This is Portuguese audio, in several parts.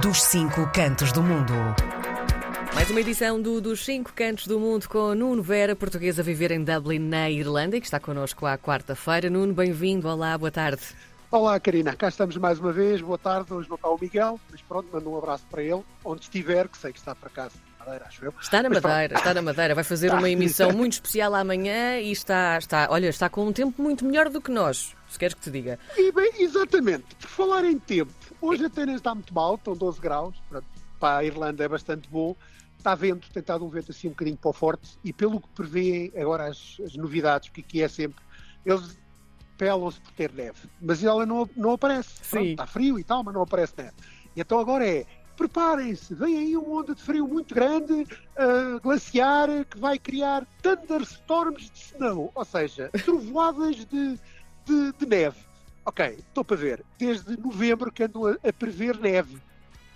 dos cinco cantos do mundo. Mais uma edição do Dos Cinco Cantos do Mundo com Nuno Vera, português a viver em Dublin, na Irlanda, e que está connosco à quarta-feira. Nuno, bem-vindo. Olá, boa tarde. Olá, Karina. Cá estamos mais uma vez. Boa tarde. Hoje não está o Miguel, mas pronto, mando um abraço para ele, onde estiver, que sei que está para casa. Madeira, acho eu. Está na Madeira, está na Madeira. Vai fazer uma emissão muito especial amanhã e está, está, olha, está com um tempo muito melhor do que nós, se queres que te diga. E bem, exatamente. Por falar em tempo, hoje até nem está muito mal, estão 12 graus. Pronto, para a Irlanda é bastante bom. Está vento, tem estado um vento assim um bocadinho para o forte. E pelo que prevê agora as, as novidades, que aqui é sempre, eles pelam-se por ter neve. Mas ela não, não aparece. Pronto, está frio e tal, mas não aparece neve. E então agora é, preparem-se, vem aí uma onda de frio muito grande, ah, glaciar, que vai criar thunderstorms de snow, ou seja, trovoadas de, de, de neve. Ok, estou para ver. Desde novembro que andam a, a prever neve.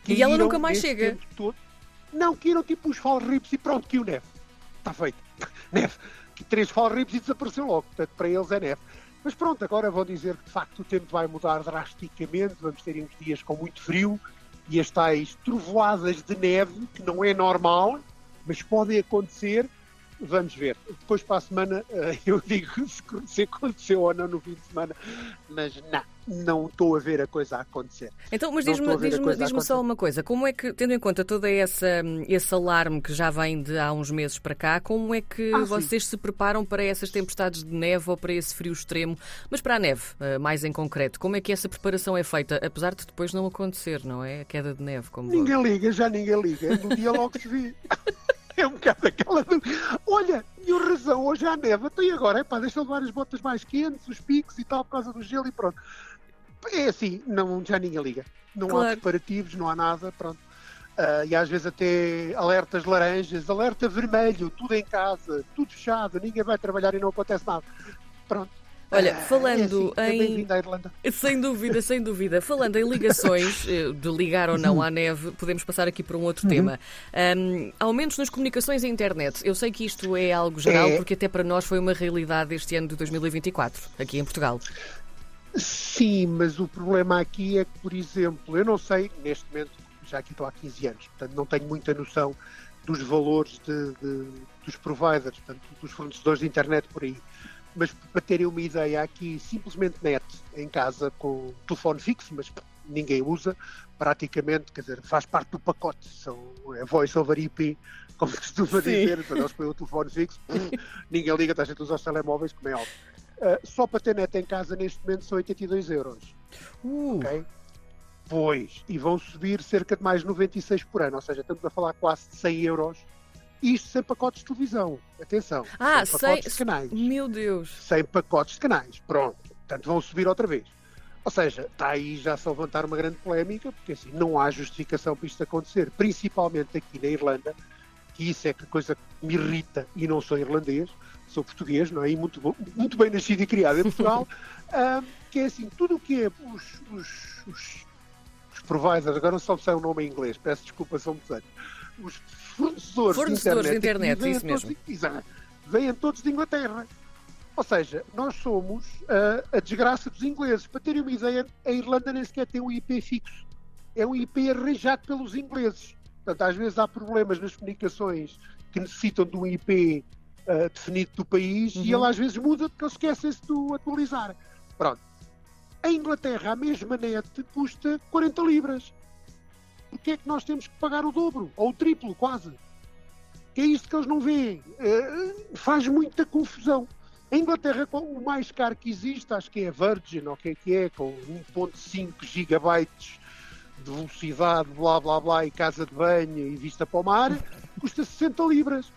E ela nunca mais chega. todo. Não, que iram tipo os falrips e pronto, que o neve. Está feito. neve. Que três falrips e desapareceu logo. Portanto, para eles é neve. Mas pronto, agora vou dizer que de facto o tempo vai mudar drasticamente. Vamos ter uns dias com muito frio e as tais trovoadas de neve, que não é normal, mas podem acontecer. Vamos ver. Depois para a semana eh, eu digo se, se aconteceu ou não no fim de semana, mas não, não estou a ver a coisa a acontecer. Então, mas diz-me a diz-me só uma coisa, como é que, tendo em conta todo esse alarme que já vem de há uns meses para cá, como é que Ah, sim. vocês se preparam para essas tempestades de neve ou para esse frio extremo? Mas para a neve, eh, mais em concreto, como é que essa preparação é feita? Apesar de depois não acontecer, não é? A queda de neve, como Ninguém liga, já ninguém liga. No dia logo se vê. É um bocado aquela. do- Olha, tinha razão, hoje há neve. Então e agora? Epá, deixa eu levar as botas mais quentes, os picos e tal, por causa do gelo e pronto. É assim, não, já ninguém liga. Não há Claro. preparativos, não há nada, pronto. Ah, e às vezes até alertas laranjas, alerta vermelho, tudo em casa, tudo fechado, ninguém vai trabalhar e não acontece nada. Pronto. Olha, Ah, falando é assim, em-. Sem dúvida, sem dúvida. Falando em ligações, eh, de ligar ou não à neve, podemos passar aqui para um outro tema. Ahm, aumentos nas comunicações e internet. Eu sei que isto é algo geral, É. porque até para nós foi uma realidade este ano de 2024, aqui em Portugal. Sim, mas o problema aqui é que, por exemplo, eu não sei, neste momento, já aqui estou há 15 anos, portanto não tenho muita noção dos valores de- de- dos providers, portanto, dos fornecedores de internet por aí. Mas para terem uma ideia, há aqui simplesmente net em casa com telefone fixo, mas ninguém usa, praticamente, quer dizer, faz parte do pacote, são é voice over IP, como se costuma Sim. dizer, quando eles põem o telefone fixo, ninguém liga, está a gente usa os telemóveis, como é óbvio. Uh, só para ter net em casa neste momento são 82 euros. Uh, ok? Pois, e vão subir cerca de mais 96 por ano, ou seja, estamos a falar quase de 100 euros. Isto sem pacotes de televisão. Atenção, Ah, sem sem- pacotes de canais. meu Deus. Sem pacotes de canais. Pronto. Portanto, vão subir outra vez. Ou seja, está aí já a levantar uma grande polémica, porque assim, não há justificação para isto acontecer, principalmente aqui na Irlanda, que isso é que a coisa que me irrita, e não sou irlandês, sou português, não é? E muito, muito bem nascido e criado em Portugal, ah, que é assim, tudo o que é os, os, os providers, agora não só sei o nome em inglês, peço desculpa, são muitos anos, os fornecedores, Fornecedores de de internet, internet, aqui vêm isso todos- mesmo. Exato. vêm todos de Inglaterra. Ou seja, nós somos ah, a desgraça dos ingleses. Para terem uma ideia, a Irlanda nem sequer tem um IP fixo. É um IP arranjado pelos ingleses. Portanto, às vezes há problemas nas comunicações que necessitam de um IP ah, definido do país e Uhum. ele às vezes muda porque eles esquecem-se de o atualizar. Pronto. A Inglaterra, a mesma net, custa 40 libras. Porquê é que nós temos que pagar o dobro? Ou o triplo, quase? É isto que eles não veem. Eh, faz muita confusão. A Inglaterra, o mais caro que existe, acho que é a Virgin, ou o que é que é, com 1.5 gigabytes de velocidade, blá blá blá, e casa de banho e vista para o mar, custa 60 libras.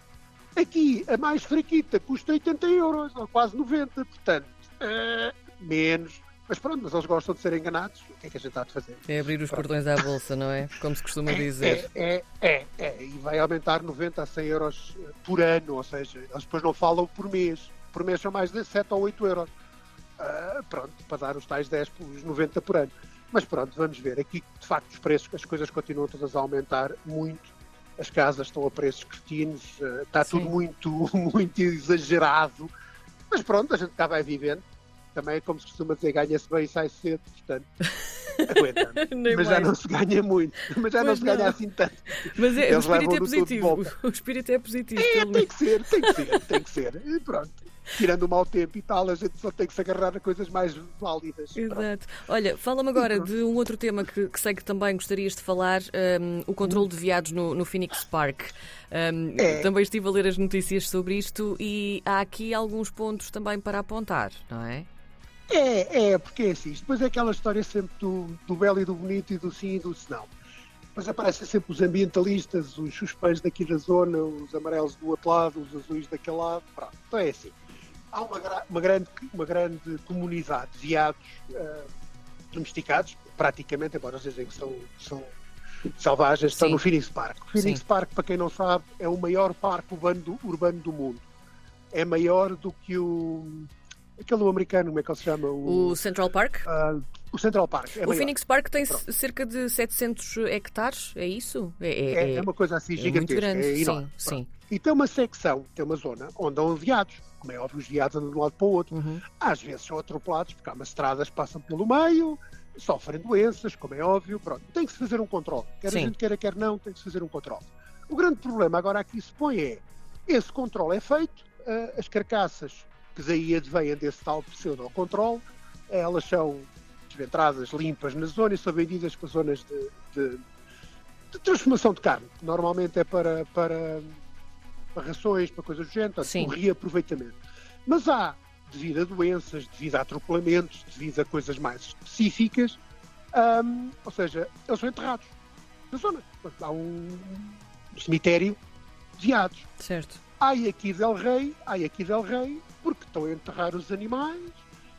Aqui, a mais fraquita custa 80 euros, ou quase 90, portanto, eh, menos. Mas pronto, mas eles gostam de ser enganados, o que é que a gente há de fazer? É abrir os portões à bolsa, não é? Como se costuma dizer. É, é, é, é, e vai aumentar 90 a 100 euros eh, por ano, ou seja, eles depois não falam por mês. Por mês são mais de 7 ou 8 euros. Ah, pronto, para dar os tais 10 pelos 90 por ano. Mas pronto, vamos ver. Aqui, de facto, os preços, as coisas continuam todas a aumentar muito. As casas estão a preços cretinos, eh, está Sim. tudo muito, muito exagerado. Mas pronto, a gente cá vai vivendo. Também, como se costuma dizer, ganha-se bem e sai cedo, portanto. aguenta. Nem mas já mais. não se ganha muito. Mas já não Pois se ganha não. assim tanto. Mas é, o espírito é positivo. O espírito é positivo. É, tem que ser, tem que ser, tem que ser. E pronto. Tirando o mau tempo e tal, a gente só tem que se agarrar a coisas mais válidas. Pronto. Exato. Olha, fala-me agora de um outro tema que, que sei que também gostarias de falar, um, o controle de viados no, no Phoenix Park. Um, É. Também estive a ler as notícias sobre isto e há aqui alguns pontos também para apontar, não é? É, é, porque é assim. Depois é aquela história sempre do, do belo e do bonito e do sim e do se não. Depois aparecem sempre os ambientalistas, os suspeitos daqui da zona, os amarelos do outro lado, os azuis daquele lado. Pronto, então é assim. Há uma, uma grande, uma grande comunidade de veados eh, domesticados, praticamente, embora dizem que são, são selvagens, estão Sim. no Phoenix Park. O Phoenix Sim. Park, para quem não sabe, é o maior parque urbano do, urbano do mundo. É maior do que o. aquele americano, como é que ele se chama? O Central Park? Ah, o Central Park. É, o maior. Phoenix Park tem c- cerca de 700 hectares, é isso? É, é- é, é- é uma coisa assim é muito gigantesca. grande. é enorme. sim, Pronto. sim. E tem uma secção, tem uma zona onde andam veados. Como é óbvio, os veados andam de um lado para o outro. Uhum. Às vezes são atropelados porque há umas estradas que passam pelo meio, sofrem doenças, como é óbvio. Pronto, tem que se fazer um controle. Quer Sim. a gente queira, quer não, tem que se fazer um controle. O grande problema agora aqui se põe é, esse controle é feito, ah, as carcaças que daí advêm desse tal pseudo-controle, elas são desventradas, limpas na zona e são vendidas para zonas de, de- de transformação de carne. que Normalmente é para, para, para rações, para coisas do género, portanto, Sim. um reaproveitamento. Mas há, devido a doenças, devido a atropelamentos, devido a coisas mais específicas, hum, ou seja, eles são enterrados na zona. Há um cemitério de veados. Certo. Ai aqui del Rei, ai aqui del Rei, porque estão a enterrar os animais,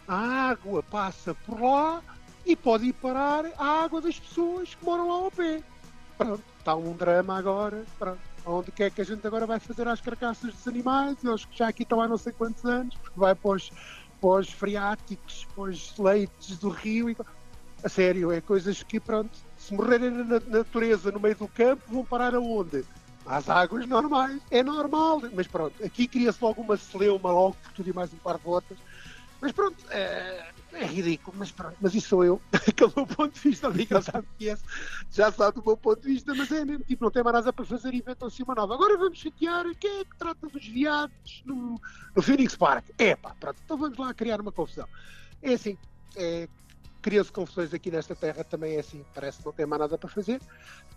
a água passa por lá e pode ir parar a água das pessoas que moram lá ao pé. Pronto, está um drama agora, pronto. Onde que é que a gente agora vai fazer as carcaças dos animais? Eles que já aqui estão há não sei quantos anos, porque vai para os, para os freáticos, para os leites do rio. E... A sério, é coisas que, pronto, se morrerem na natureza, no meio do campo, vão parar aonde? Às águas normais. É normal. Mas pronto, aqui cria-se logo uma celeuma, logo por tudo e mais um par de botas. Mas pronto, é, é ridículo, mas pronto. Mas isso sou eu. Aquele meu ponto de vista, o Miguel já me conhece, já sabe do meu ponto de vista, mas é mesmo, tipo, não tem mais nada para fazer, inventam-se uma nova. Agora vamos chatear quem é que trata dos viados no, no Phoenix Park. É pá, pronto, então vamos lá criar uma confusão. É assim, é, cria-se confusões aqui nesta terra também é assim, parece que não tem mais nada para fazer,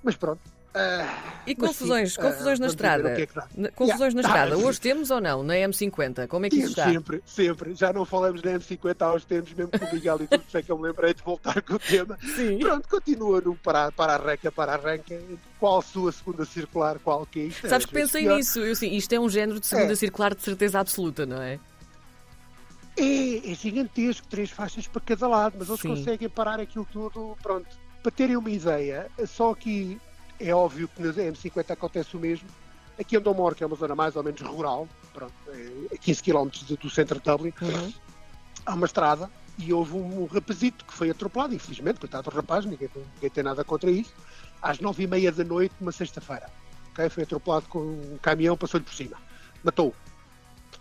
mas pronto. Ah, E confusões, sim, confusões ah, na estrada. é. Na- Confusões na Yeah. estrada. Ah, Hoje temos ou não? Na M50? Como é que isso está? sempre, sempre. Já não falamos na M50 há uns tempos, mesmo com o Miguel e tudo, sei que eu me lembrei de voltar com o tema. Sim. Pronto, continua no para, para arranca, para arranca. Qual sua segunda circular, qual que é isto? Sabes Às que pensei pior. nisso. Eu, sim, isto é um género de segunda É. circular de certeza absoluta, não é? É, é gigantesco, três faixas para cada lado, mas eles Sim. conseguem parar aquilo tudo, pronto. Para terem uma ideia, só aqui é óbvio que na M50 acontece o mesmo. Aqui onde eu moro, que é uma zona mais ou menos rural, pronto, é a 15 km do- centro de Dublin, Uhum. há uma estrada e houve um, rapazito que foi atropelado, infelizmente, coitado do rapaz, ninguém, tem- ninguém tem nada contra isso, às nove e meia da noite, uma sexta-feira. ok? Foi atropelado com um caminhão, passou-lhe por cima. Matou.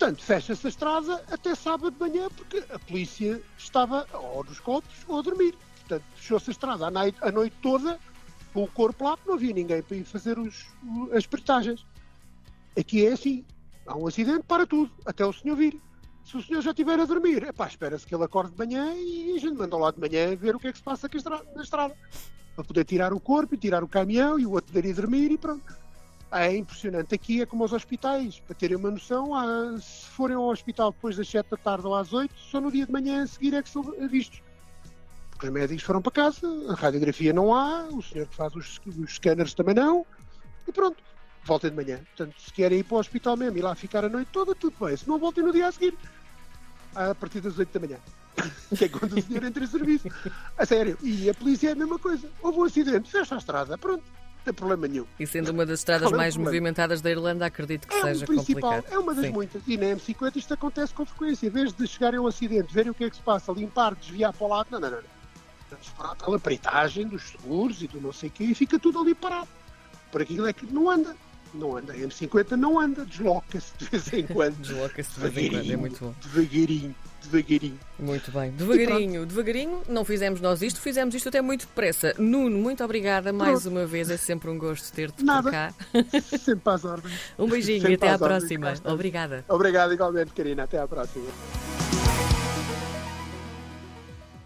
Portanto, fecha-se a estrada até sábado de manhã, porque a polícia estava ou nos copos ou a dormir. Portanto, fechou-se a estrada a noite, toda, com o corpo lá, porque não havia ninguém para ir fazer os, as peritagens. Aqui é assim. Há um acidente, para tudo, até o senhor vir. Se o senhor já estiver a dormir, espera-se que ele acorde de manhã e a gente manda lá de manhã ver o que é que se passa com a estra- na estrada. Para poder tirar o corpo e tirar o caminhão e o outro ir dormir e pronto. Ah, É impressionante. Aqui é como aos hospitais. Para terem uma noção, ah, se forem ao hospital depois das 7 da tarde ou às 8, só no dia de manhã a seguir é que são vistos. Porque os médicos foram para casa, a radiografia não há, o senhor que faz os, os scanners também não, e pronto, voltem de manhã. Portanto, se querem ir para o hospital mesmo e lá ficar a noite toda, tudo bem. Se não, voltem no dia a seguir, a partir das 8 da manhã. que é quando o senhor entra em serviço. A sério. E a polícia é a mesma coisa. Houve um acidente, fecha a estrada, pronto, tem problema nenhum. E sendo uma das estradas mais movimentadas da Irlanda, acredito que É seja complicado. é uma das Sim. muitas. E na M50 isto acontece com frequência. Em vez de chegarem um acidente, verem o que é que se passa, limpar, desviar para o lado, não, não, não. não. Vamos esperar pela peritagem dos seguros e do não sei o quê e fica tudo ali parado. Por aquilo é que não anda. Não anda. A M50 não anda, desloca-se de vez em quando. Desloca-se de vez em quando, é muito bom. Devagarinho, devagarinho. Muito bem. Devagarinho, devagarinho, não fizemos nós isto, fizemos isto até muito depressa. Nuno, muito obrigada mais uma vez, é sempre um gosto ter-te por cá. Sempre às ordens. Um beijinho Sempre e até à ordens, próxima. Obrigada. Obrigado igualmente, Karina. Até à próxima.